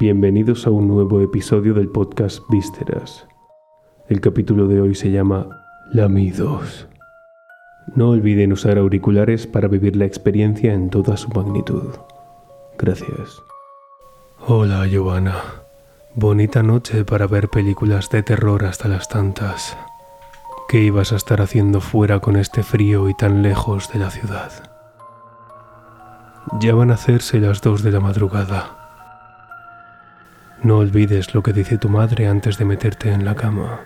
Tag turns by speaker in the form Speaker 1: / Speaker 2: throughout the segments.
Speaker 1: Bienvenidos a un nuevo episodio del podcast Vísceras. El capítulo de hoy se llama Lamidos. No olviden usar auriculares para vivir la experiencia en toda su magnitud. Gracias. Hola, Giovanna. Bonita noche para ver películas de terror hasta las tantas. ¿Qué ibas a estar haciendo fuera con este frío y tan lejos de la ciudad? Ya van a hacerse las dos de la madrugada. No olvides lo que dice tu madre antes de meterte en la cama.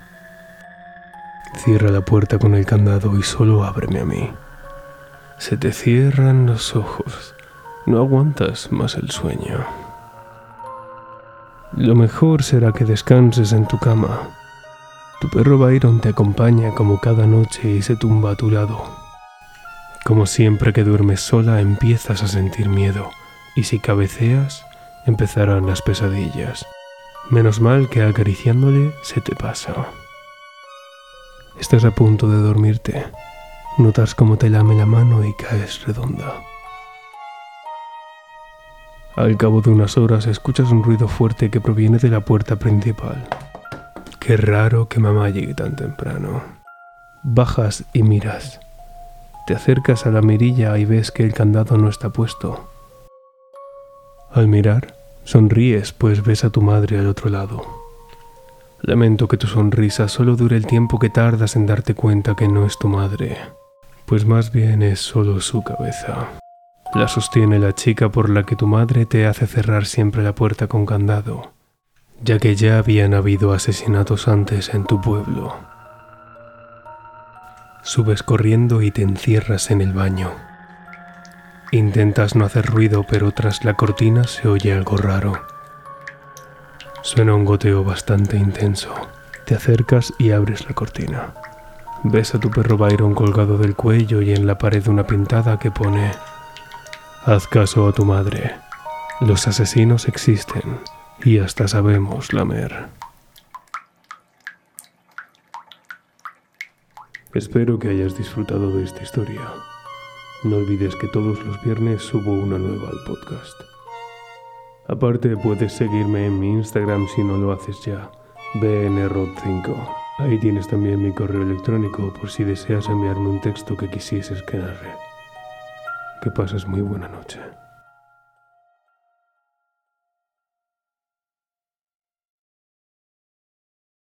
Speaker 1: Cierra la puerta con el candado y solo ábreme a mí. Se te cierran los ojos. No aguantas más el sueño. Lo mejor será que descanses en tu cama. Tu perro Byron te acompaña como cada noche y se tumba a tu lado. Como siempre que duermes sola empiezas a sentir miedo y si cabeceas empezarán las pesadillas. Menos mal que acariciándole se te pasa. Estás a punto de dormirte. Notas cómo te lame la mano y caes redonda. Al cabo de unas horas escuchas un ruido fuerte que proviene de la puerta principal. Qué raro que mamá llegue tan temprano. Bajas y miras. Te acercas a la mirilla y ves que el candado no está puesto. Al mirar, sonríes pues ves a tu madre al otro lado. Lamento que tu sonrisa solo dure el tiempo que tardas en darte cuenta que no es tu madre, pues más bien es solo su cabeza. La sostiene la chica por la que tu madre te hace cerrar siempre la puerta con candado, ya que ya habían habido asesinatos antes en tu pueblo. Subes corriendo y te encierras en el baño. Intentas no hacer ruido, pero tras la cortina se oye algo raro. Suena un goteo bastante intenso. Te acercas y abres la cortina. Ves a tu perro Byron colgado del cuello y en la pared una pintada que pone Haz caso a tu madre. Los asesinos existen y hasta sabemos lamer. Espero que hayas disfrutado de esta historia. No olvides que todos los viernes subo una nueva al podcast. Aparte puedes seguirme en mi Instagram si no lo haces ya, bnrod5. Ahí tienes también mi correo electrónico por si deseas enviarme un texto que quisieses que narre. Que pases muy buena noche.